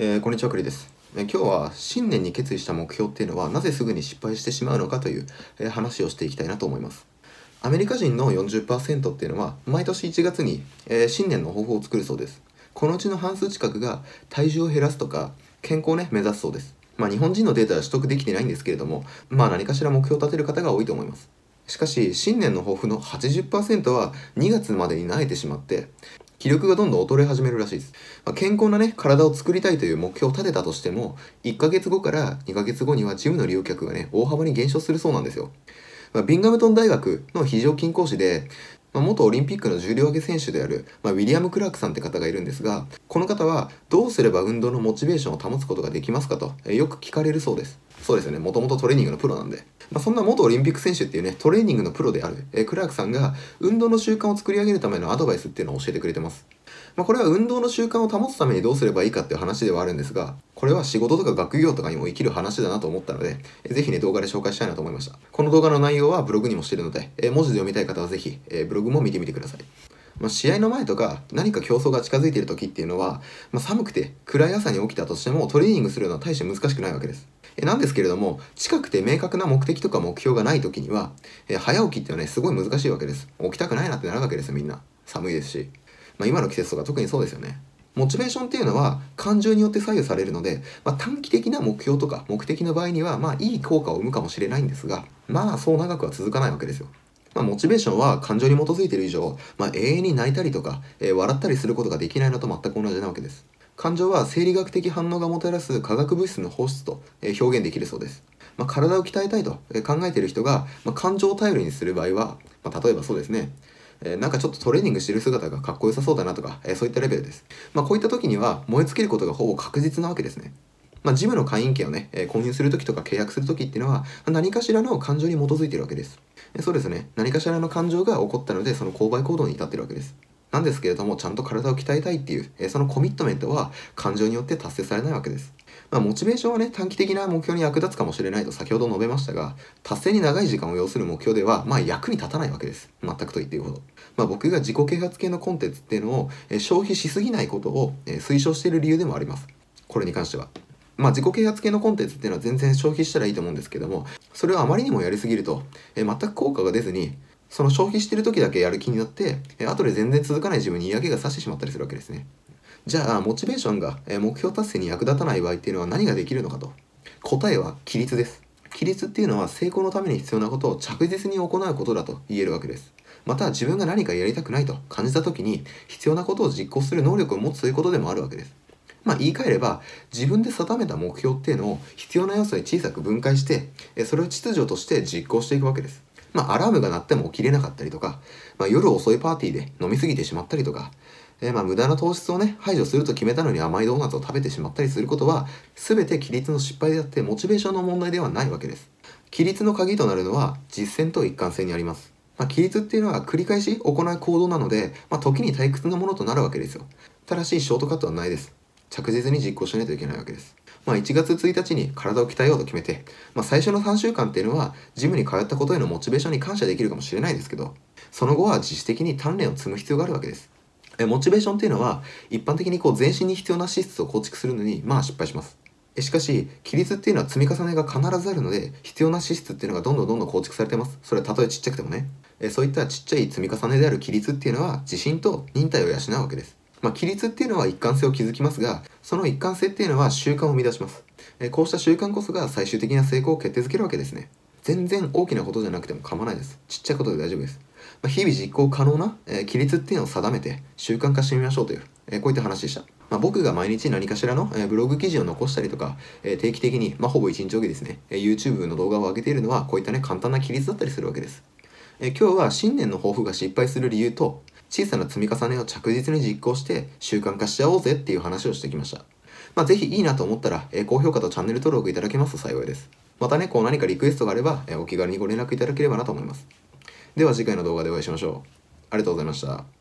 えー、こんにちは、くりです、今日は新年に決意した目標っていうのはなぜすぐに失敗してしまうのかという、えー、話をしていきたいなと思います。アメリカ人の40%っていうのは毎年1月に、え新年の抱負を作るそうです。このうちの半数近くが体重を減らすとか健康をね目指すそうです。まあ日本人のデータは取得できてないんですけれども、まあ何かしら目標を立てる方が多いと思います。しかし新年の抱負の80%は2月までに慣れてしまって気力がどんどん衰え始めるらしいです。まあ、健康なね、体を作りたいという目標を立てたとしても、1ヶ月後から2ヶ月後にはジムの利用客がね、大幅に減少するそうなんですよ。まあ、ビンガムトン大学の非常勤講師で、まあ、元オリンピックの重量挙げ選手である、まあ、ウィリアム・クラークさんって方がいるんですが、この方はどうすれば運動のモチベーションを保つことができますかと、えよく聞かれるそうです。そうですよね、もともとトレーニングのプロなんで。まあ、そんな元オリンピック選手っていうね、トレーニングのプロである、えクラークさんが運動の習慣を作り上げるためのアドバイスっていうのを教えてくれてます。まあ、これは運動の習慣を保つためにどうすればいいかっていう話ではあるんですが、これは仕事とか学業とかにも生きる話だなと思ったので、ぜひね、動画で紹介したいなと思いました。この動画の内容はブログにもしてるので、え文字で読みたい方はぜひ、えブログも見てみてください。まあ、試合の前とか何か競争が近づいている時っていうのは、まあ、寒くて暗い朝に起きたとしてもトレーニングするのは大して難しくないわけです。えなんですけれども、近くて明確な目的とか目標がない時には、え早起きっていうのはね、すごい難しいわけです。起きたくないなってなるわけですよ、みんな。寒いですし。まあ、今の季節とか特にそうですよね。モチベーションっていうのは感情によって左右されるので、まあ、短期的な目標とか目的の場合にはまあいい効果を生むかもしれないんですがまあそう長くは続かないわけですよ。まあ、モチベーションは感情に基づいている以上、まあ、永遠に泣いたりとか、えー、笑ったりすることができないのと全く同じなわけです。感情は生理学的反応がもたらす化学物質の放出と、え、表現できるそうです。まあ、体を鍛えたいと考えている人が、まあ、感情を頼りにする場合は、まあ、例えばそうですねえ、なんかちょっとトレーニングしてる姿がかっこよさそうだなとか、え、そういったレベルです。まあ、こういった時には燃え尽きることがほぼ確実なわけですね。まあ、ジムの会員権をね、え、購入する時とか契約する時っていうのは、何かしらの感情に基づいてるわけです。えそうですね。何かしらの感情が起こったので、その購買行動に至ってるわけです。なんですけれども、ちゃんと体を鍛えたいっていう、えそのコミットメントは感情によって達成されないわけです。まあ、モチベーションはね、短期的な目標に役立つかもしれないと先ほど述べましたが、達成に長い時間を要する目標では、まあ役に立たないわけです。全くと言っていいほど。まあ僕が自己啓発系のコンテンツっていうのを、え消費しすぎないことを、え推奨している理由でもあります。これに関しては。まあ自己啓発系のコンテンツっていうのは全然消費したらいいと思うんですけども、それをあまりにもやりすぎると、え全く効果が出ずに、その消費してる時だけやる気になって、え後で全然続かない自分に嫌気がさしてしまったりするわけですね。じゃあモチベーションが目標達成に役立たない場合っていうのは何ができるのかと。答えは規律です。規律っていうのは成功のために必要なことを着実に行うことだと言えるわけです。また自分が何かやりたくないと感じた時に必要なことを実行する能力を持つということでもあるわけです。まあ言い換えれば自分で定めた目標っていうのを必要な要素に小さく分解してそれを秩序として実行していくわけです。まあアラームが鳴っても起きれなかったりとか、まあ、夜遅いパーティーで飲み過ぎてしまったりとかえー、まあ無駄な糖質をね排除すると決めたのに甘いドーナツを食べてしまったりすることは全て規律の失敗であってモチベーションの問題ではないわけです。規律の鍵となるのは実践と一貫性にあります。まあ、規律っていうのは繰り返し行う行動なので、まあ、時に退屈なものとなるわけですよ。ただしショートカットはないです。着実に実行しないといけないわけです。まあ、1月1日に体を鍛えようと決めて、まあ、最初の3週間っていうのはジムに通ったことへのモチベーションに感謝できるかもしれないですけどその後は自主的に鍛錬を積む必要があるわけです。えモチベーションっていうのは一般的にこう全身に必要な資質を構築するのにまあ失敗します。しかし規律っていうのは積み重ねが必ずあるので必要な資質っていうのがどんどんどんどん構築されてます。それはたとえちっちゃくてもね。えそういったちっちゃい積み重ねである規律っていうのは自信と忍耐を養うわけです。まあ、規律っていうのは一貫性を築きますがその一貫性っていうのは習慣を生み出します。えこうした習慣こそが最終的な成功を決定づけるわけですね。全然大きなことじゃなくても構わないです。ちっちゃいことで大丈夫です。ま日々実行可能な、え、規律っていうのを定めて習慣化してみましょうという、え、こういった話でした。まあ、僕が毎日何かしらの、え、ブログ記事を残したりとか、え定期的に、まあ、ほぼ1日おきですね、え YouTube の動画を上げているのはこういったね簡単な規律だったりするわけです。え今日は新年の抱負が失敗する理由と小さな積み重ねを着実に実行して習慣化しちゃおうぜっていう話をしてきました。まあ、ぜひいいなと思ったら、え高評価とチャンネル登録いただけますと幸いです。またね、こう何かリクエストがあれば、えお気軽にご連絡いただければなと思います。では次回の動画でお会いしましょう。ありがとうございました。